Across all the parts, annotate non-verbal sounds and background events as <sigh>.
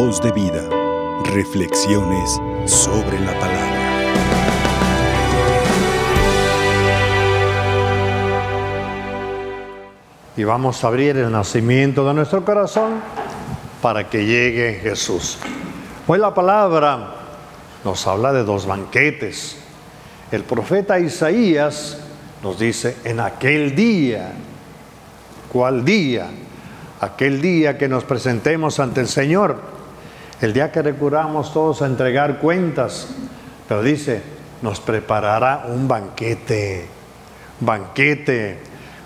Voz de vida. Reflexiones sobre la palabra. Y vamos a abrir el nacimiento de nuestro corazón para que llegue Jesús. Hoy la palabra nos habla de dos banquetes. El profeta Isaías nos dice, en aquel día, ¿cuál día? Aquel día que nos presentemos ante el Señor, el día que recurramos todos a entregar cuentas, pero dice, nos preparará un banquete, banquete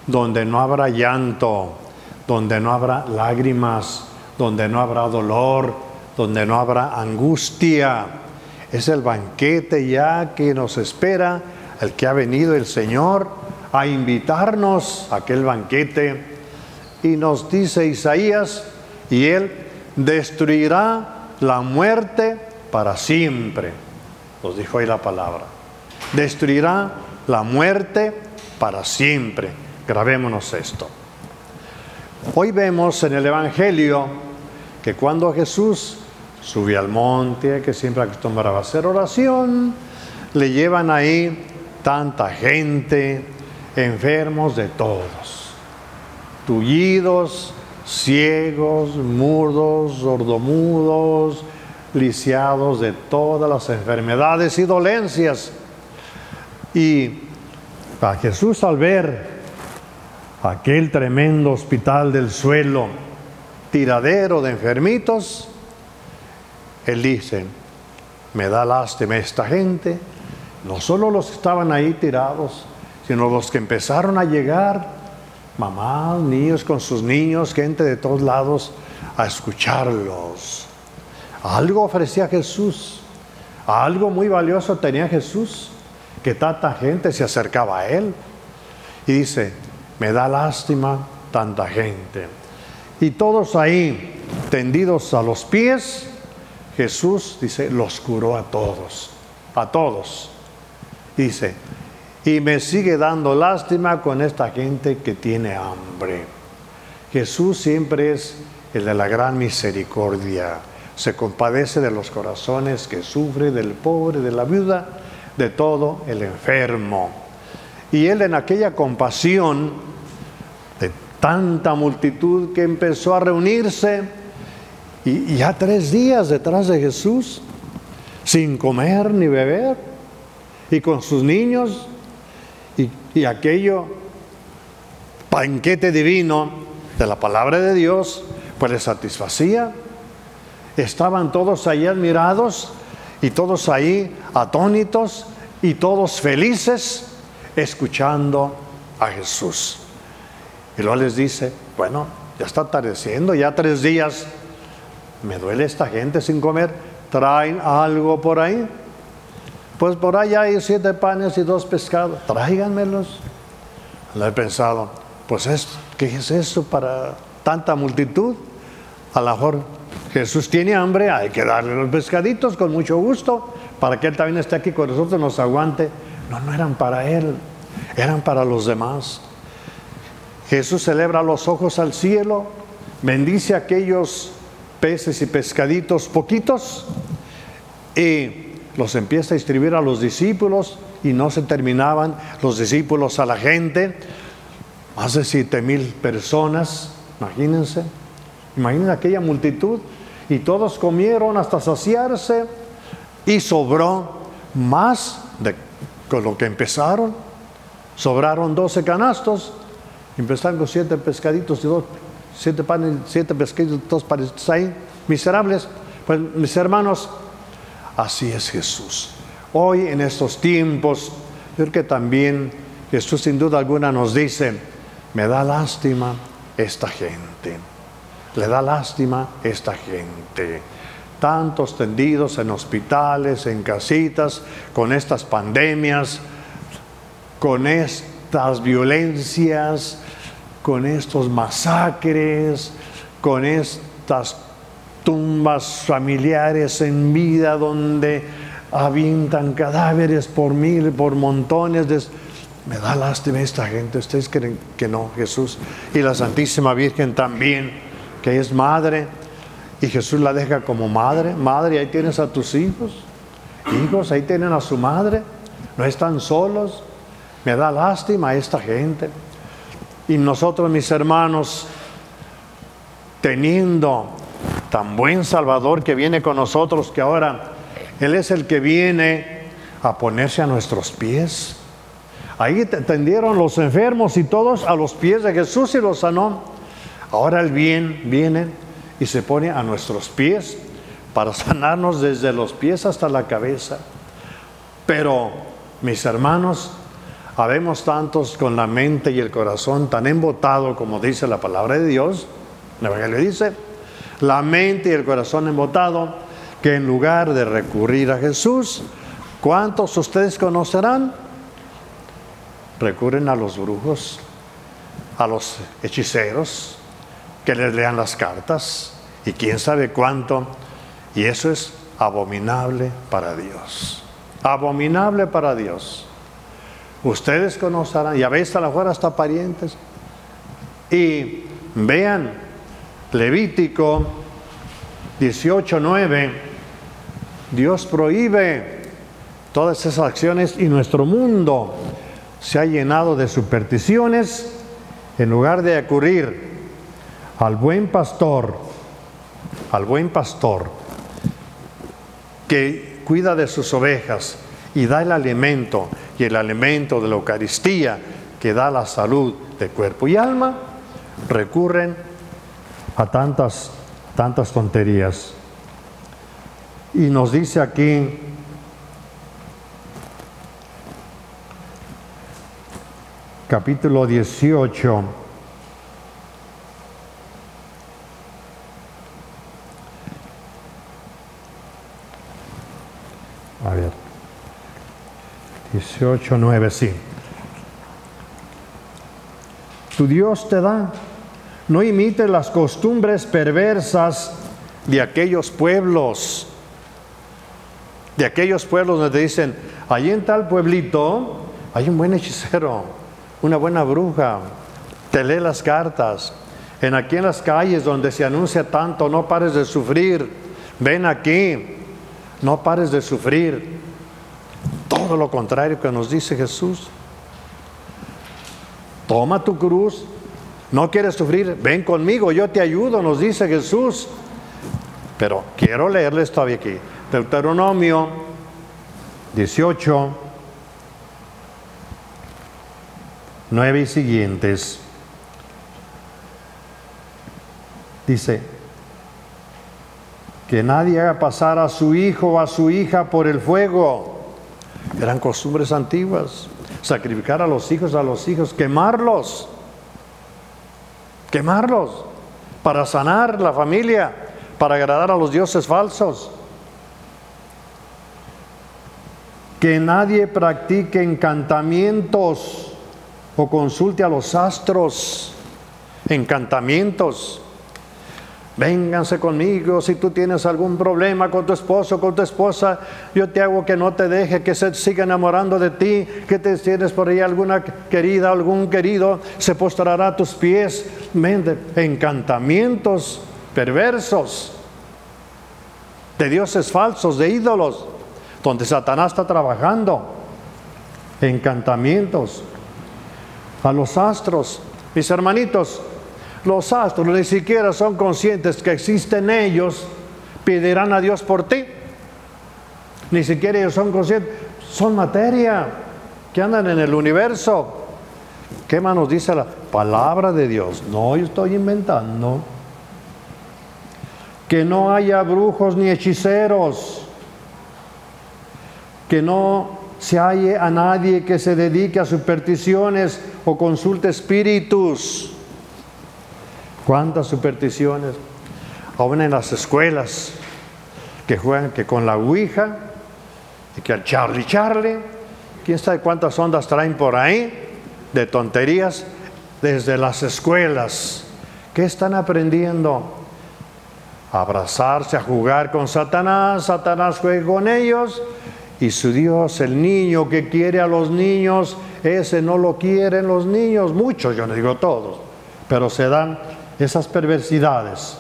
donde no habrá llanto, donde no habrá lágrimas, donde no habrá dolor, donde no habrá angustia. Es el banquete ya que nos espera, el que ha venido el Señor a invitarnos a aquel banquete. Y nos dice Isaías, y Él destruirá la muerte para siempre. Nos dijo ahí la palabra. Destruirá la muerte para siempre. Grabémonos esto. Hoy vemos en el Evangelio que cuando Jesús sube al monte, que siempre acostumbraba a hacer oración, le llevan ahí tanta gente, enfermos de todos, tullidos, ciegos, mudos, sordomudos, lisiados de todas las enfermedades y dolencias. Y a Jesús al ver aquel tremendo hospital del suelo, tiradero de enfermitos, él dice, me da lástima esta gente, no solo los que estaban ahí tirados, sino los que empezaron a llegar, mamás, niños con sus niños, gente de todos lados, a escucharlos. Algo ofrecía Jesús, algo muy valioso tenía Jesús, que tanta gente se acercaba a él. Y dice, me da lástima tanta gente. Y todos ahí, tendidos a los pies, Jesús dice, los curó a todos, a todos. Dice, y me sigue dando lástima con esta gente que tiene hambre. Jesús siempre es el de la gran misericordia. Se compadece de los corazones que sufre, del pobre, de la viuda, de todo el enfermo. Y él en aquella compasión tanta multitud que empezó a reunirse y ya tres días detrás de Jesús, sin comer ni beber, y con sus niños, y, aquello, banquete divino de la palabra de Dios, pues les satisfacía. Estaban todos ahí admirados y todos ahí atónitos y todos felices escuchando a Jesús. Y luego les dice, bueno, ya está atardeciendo, ya tres días, me duele esta gente sin comer, traen algo por ahí. Pues por ahí hay siete panes y dos pescados, tráiganmelos. Lo he pensado, pues es, ¿qué es eso para tanta multitud? A lo mejor Jesús tiene hambre, hay que darle los pescaditos con mucho gusto, para que Él también esté aquí con nosotros, nos aguante. No, no eran para Él, eran para los demás. Jesús celebra los ojos al cielo, bendice aquellos peces y pescaditos poquitos y los empieza a distribuir a los discípulos y no se terminaban los discípulos a la gente. Más de siete mil personas, imagínense, imaginen aquella multitud y todos comieron hasta saciarse y sobró más de con lo que empezaron. Sobraron doce canastos Empezaron con siete pescaditos y dos, siete panes, siete pescaditos, dos panes ahí, miserables. Pues mis hermanos, así es Jesús. Hoy en estos tiempos, yo creo que también Jesús sin duda alguna nos dice, me da lástima esta gente, le da lástima esta gente. Tantos tendidos en hospitales, en casitas, con estas pandemias, con estas violencias, con estos masacres, con estas tumbas familiares en vida donde avientan cadáveres por mil, por montones. De... Me da lástima esta gente. Ustedes creen que no, Jesús. Y la Santísima Virgen también, que es madre. Y Jesús la deja como madre, madre, ahí tienes a tus hijos, hijos, ahí tienen a su madre, no están solos. Me da lástima esta gente. Y nosotros, mis hermanos, teniendo tan buen Salvador que viene con nosotros, que ahora Él es el que viene a ponerse a nuestros pies. Ahí tendieron los enfermos y todos a los pies de Jesús y los sanó. Ahora el bien viene y se pone a nuestros pies para sanarnos desde los pies hasta la cabeza. Pero, mis hermanos, habemos tantos con la mente y el corazón tan embotado como dice la palabra de Dios, el Evangelio dice, la mente y el corazón embotado, que en lugar de recurrir a Jesús, ¿cuántos ustedes conocerán? Recurren a los brujos, a los hechiceros, que les lean las cartas y quién sabe cuánto. Y eso es abominable para Dios. Abominable para Dios. Ustedes conocerán, y a veces a la mejor hasta parientes. Y vean, Levítico 18:9, Dios prohíbe todas esas acciones y nuestro mundo se ha llenado de supersticiones en lugar de acudir al buen pastor, al buen pastor que cuida de sus ovejas y da el alimento y el alimento de la Eucaristía que da la salud de cuerpo y alma, recurren a tantas, tantas tonterías. Y nos dice aquí, capítulo 18, A ver. 18, 9, sí. Tu Dios te da. No imites las costumbres perversas de aquellos pueblos. De aquellos pueblos donde dicen, allí en tal pueblito hay un buen hechicero, una buena bruja, te lee las cartas. En aquí en las calles donde se anuncia tanto, no pares de sufrir. Ven aquí, no pares de sufrir. Todo lo contrario que nos dice Jesús. Toma tu cruz. No quieres sufrir, ven conmigo, yo te ayudo, nos dice Jesús. Pero quiero leerles todavía aquí. Deuteronomio 18, 9 y siguientes. Dice, que nadie haga pasar a su hijo o a su hija por el fuego. Eran costumbres antiguas. Sacrificar a los hijos, a los hijos, quemarlos. Quemarlos para sanar la familia, para agradar a los dioses falsos. Que nadie practique encantamientos o consulte a los astros. Encantamientos Vénganse conmigo si tú tienes algún problema con tu esposo, con tu esposa, yo te hago que no te deje, que se siga enamorando de ti, que te tienes por ahí alguna querida, algún querido, se postrará a tus pies. Encantamientos perversos de dioses falsos, de ídolos, donde Satanás está trabajando. Encantamientos a los astros. Mis hermanitos, los astros ni siquiera son conscientes que existen ellos, pedirán a Dios por ti. Ni siquiera ellos son conscientes. Son materia que andan en el universo. ¿Qué más nos dice la palabra de Dios? No, yo estoy inventando. Que no haya brujos ni hechiceros. Que no se halle a nadie que se dedique a supersticiones o consulte espíritus ¿Cuántas supersticiones? Aún en las escuelas que juegan que con la Ouija y que al Charlie Charlie, quién sabe cuántas ondas traen por ahí de tonterías desde las escuelas. ¿Qué están aprendiendo? A abrazarse, a jugar con Satanás, Satanás juega con ellos y su Dios, el niño que quiere a los niños, ese no lo quieren los niños, muchos, yo no digo todos, pero se dan esas perversidades.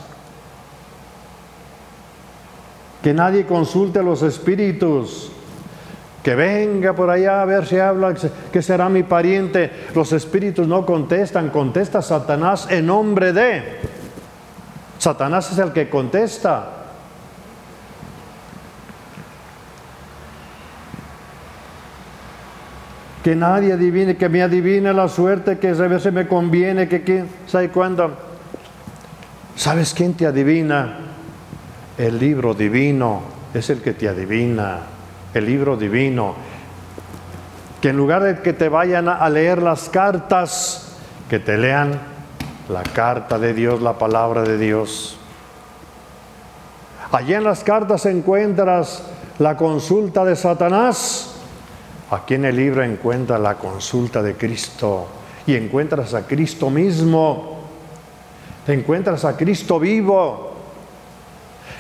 Que nadie consulte a los espíritus. Que venga por allá a ver si habla, que será mi pariente. Los espíritus no contestan, contesta Satanás en nombre de. Satanás es el que contesta. Que nadie adivine, que me adivine la suerte, que a veces me conviene, que quién sabe cuándo. ¿Sabes quién te adivina? El libro divino es el que te adivina. El libro divino. Que en lugar de que te vayan a leer las cartas, que te lean la carta de Dios, la palabra de Dios. Allí en las cartas encuentras la consulta de Satanás Aquí en el libro encuentras la consulta de Cristo y encuentras a Cristo mismo. Encuentras a Cristo vivo,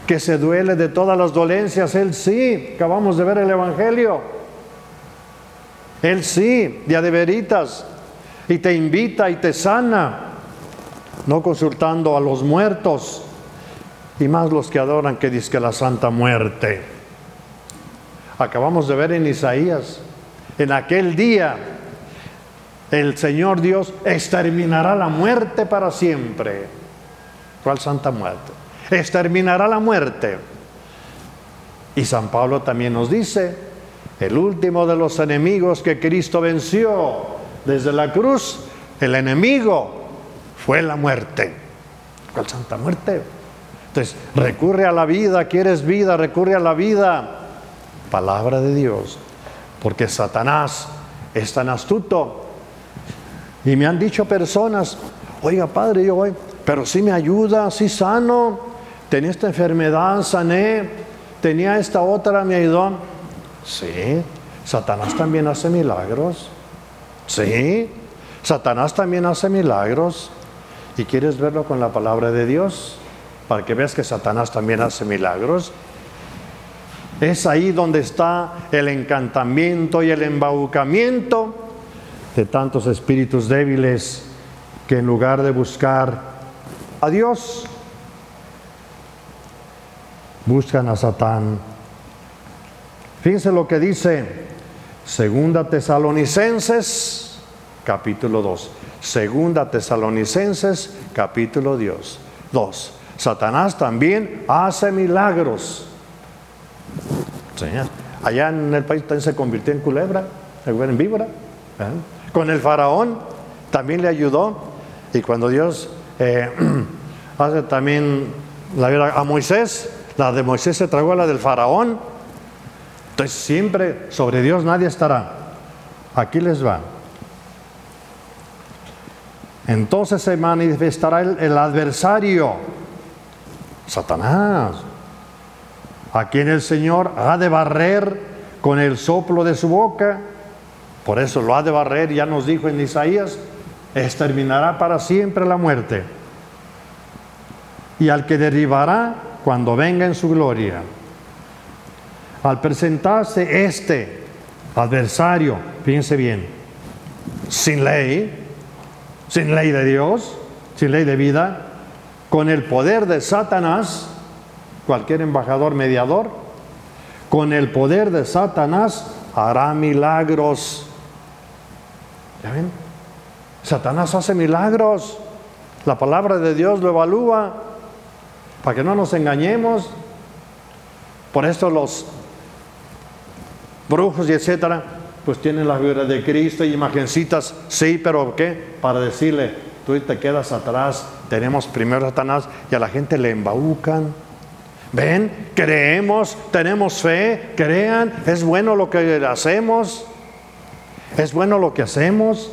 que se duele de todas las dolencias. Él sí, acabamos de ver el Evangelio. Él sí, de veritas, y te invita y te sana, no consultando a los muertos, y más los que adoran que dice que la santa muerte. Acabamos de ver en Isaías en aquel día el Señor Dios exterminará la muerte para siempre. ¿Cuál santa muerte? Exterminará la muerte. Y San Pablo también nos dice, el último de los enemigos que Cristo venció desde la cruz, el enemigo fue la muerte. ¿Cuál santa muerte? Entonces, recurre a la vida, quieres vida, recurre a la vida. Palabra de Dios porque Satanás es tan astuto. Y me han dicho personas, oiga padre, yo voy, pero si me ayuda, si sano, tenía esta enfermedad, sané, tenía esta otra, me ayudó. Sí, Satanás también hace milagros. Sí, Satanás también hace milagros. ¿Y quieres verlo con la palabra de Dios? Para que veas que Satanás también hace milagros. Es ahí donde está el encantamiento y el embaucamiento de tantos espíritus débiles que en lugar de buscar a Dios, buscan a Satán. Fíjense lo que dice Segunda Tesalonicenses, capítulo 2. Segunda Tesalonicenses, capítulo 2. Satanás también hace milagros Allá en el país también se convirtió en culebra, en víbora. ¿eh? Con el faraón también le ayudó. Y cuando Dios eh, <clears throat> hace también la vida a Moisés, la de Moisés se tragó a la del faraón. Entonces siempre sobre Dios nadie estará. Aquí les va. Entonces se manifestará el adversario, Satanás a quien el Señor ha de barrer con el soplo de su boca. Por eso lo ha de barrer, ya nos dijo en Isaías, exterminará para siempre la muerte. Y al que derribará cuando venga en su gloria. Al presentarse este adversario, fíjense bien, sin ley, sin ley de Dios, sin ley de vida, con el poder de Satanás, cualquier embajador mediador, con el poder de Satanás hará milagros. Satanás hace milagros. La palabra de Dios lo evalúa para que no nos engañemos. Por esto los brujos y etcétera, pues tienen la figura de Cristo y imagencitas, sí, pero ¿qué? Para decirle, tú te quedas atrás, tenemos primero Satanás y a la gente le embaucan. Ven, creemos, tenemos fe, crean, es bueno lo que hacemos, es bueno lo que hacemos.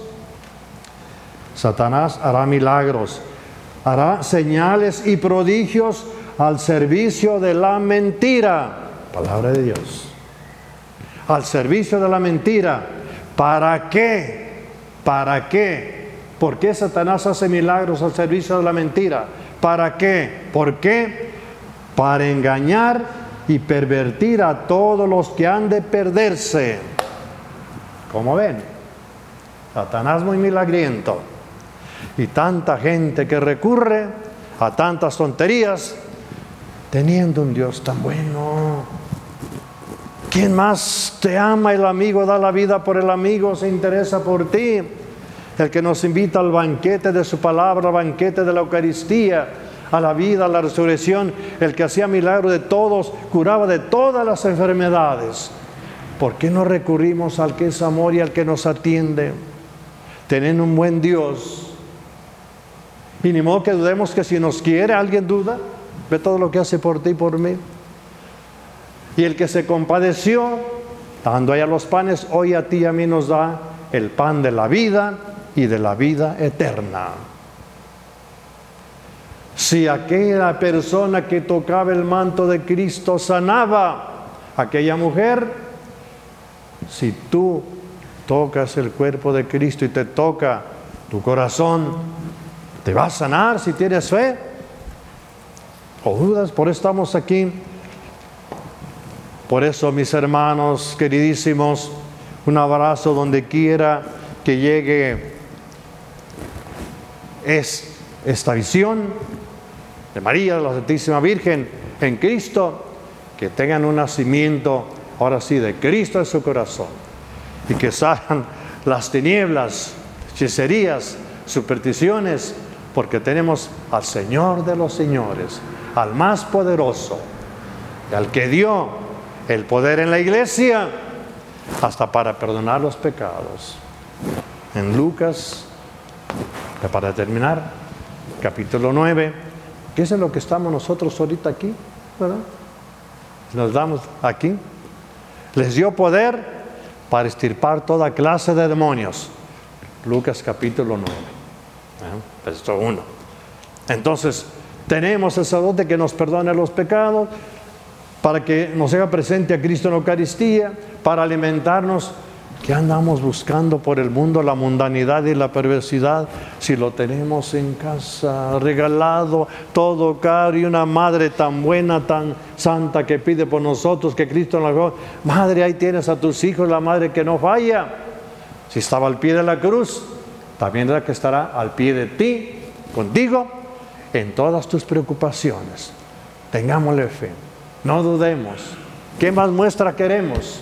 Satanás hará milagros, hará señales y prodigios al servicio de la mentira. Palabra de Dios. Al servicio de la mentira. ¿Para qué? ¿Para qué? ¿Por qué Satanás hace milagros al servicio de la mentira? ¿Para qué? ¿Por qué? para engañar y pervertir a todos los que han de perderse. Como ven, Satanás muy milagriento y tanta gente que recurre a tantas tonterías teniendo un Dios tan bueno. ¿Quién más te ama? El amigo da la vida por el amigo, se interesa por ti. El que nos invita al banquete de su palabra, al banquete de la Eucaristía, a la vida, a la resurrección, el que hacía milagro de todos, curaba de todas las enfermedades. ¿Por qué no recurrimos al que es amor y al que nos atiende? Teniendo un buen Dios. Y ni modo que dudemos que si nos quiere, alguien duda. Ve todo lo que hace por ti y por mí. Y el que se compadeció, dando allá los panes, hoy a ti y a mí nos da el pan de la vida y de la vida eterna. Si aquella persona que tocaba el manto de Cristo sanaba aquella mujer, si tú tocas el cuerpo de Cristo y te toca tu corazón, te va a sanar si tienes fe. ¿O dudas? Por eso estamos aquí. Por eso, mis hermanos queridísimos, un abrazo donde quiera que llegue es esta visión de María, la Santísima Virgen en Cristo, que tengan un nacimiento, ahora sí, de Cristo en su corazón y que salgan las tinieblas, hechicerías, supersticiones, porque tenemos al Señor de los señores, al más poderoso, al que dio el poder en la iglesia hasta para perdonar los pecados. En Lucas, para terminar, capítulo 9, que es en lo que estamos nosotros ahorita aquí, ¿verdad? Nos damos aquí. Les dio poder para estirpar toda clase de demonios. Lucas capítulo 9, ¿eh? verso 1. Entonces, tenemos el sacerdote que nos perdone los pecados, para que nos haga presente a Cristo en la Eucaristía, para alimentarnos. ¿Qué andamos buscando por el mundo? La mundanidad y la perversidad. Si lo tenemos en casa, regalado, todo caro y una madre tan buena, tan santa que pide por nosotros que Cristo nos la Madre, ahí tienes a tus hijos, la madre que no falla. Si estaba al pie de la cruz, también la que estará al pie de ti, contigo, en todas tus preocupaciones. Tengámosle fe. No dudemos. ¿Qué más muestra queremos?